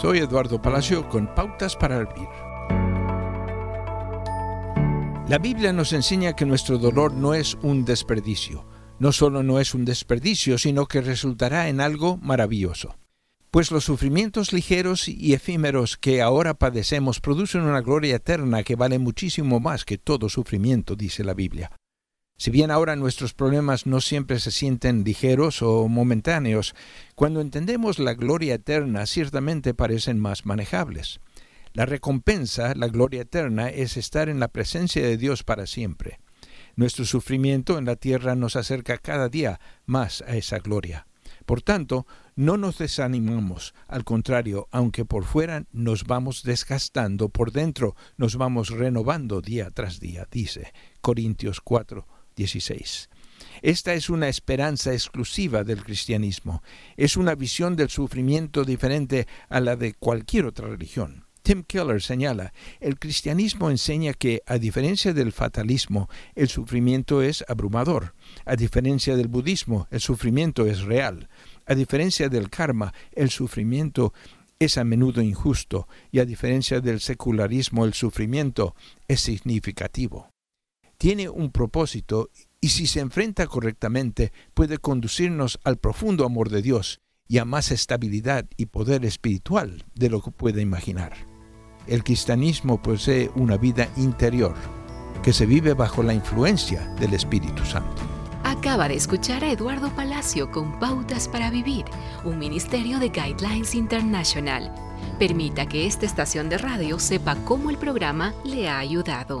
Soy Eduardo Palacio con Pautas para Vivir. La Biblia nos enseña que nuestro dolor no es un desperdicio. No solo no es un desperdicio, sino que resultará en algo maravilloso. Pues los sufrimientos ligeros y efímeros que ahora padecemos producen una gloria eterna que vale muchísimo más que todo sufrimiento, dice la Biblia. Si bien ahora nuestros problemas no siempre se sienten ligeros o momentáneos, cuando entendemos la gloria eterna ciertamente parecen más manejables. La recompensa, la gloria eterna, es estar en la presencia de Dios para siempre. Nuestro sufrimiento en la tierra nos acerca cada día más a esa gloria. Por tanto, no nos desanimamos, al contrario, aunque por fuera nos vamos desgastando, por dentro nos vamos renovando día tras día, dice Corintios 4, 16. Esta es una esperanza exclusiva del cristianismo. Es una visión del sufrimiento diferente a la de cualquier otra religión. Tim Keller señala, el cristianismo enseña que, a diferencia del fatalismo, el sufrimiento es abrumador. A diferencia del budismo, el sufrimiento es real. A diferencia del karma, el sufrimiento es a menudo injusto y a diferencia del secularismo, el sufrimiento es significativo tiene un propósito y si se enfrenta correctamente puede conducirnos al profundo amor de Dios y a más estabilidad y poder espiritual de lo que puede imaginar. El cristianismo posee una vida interior que se vive bajo la influencia del Espíritu Santo. Acaba de escuchar a Eduardo Palacio con Pautas para Vivir, un ministerio de Guidelines International. Permita que esta estación de radio sepa cómo el programa le ha ayudado.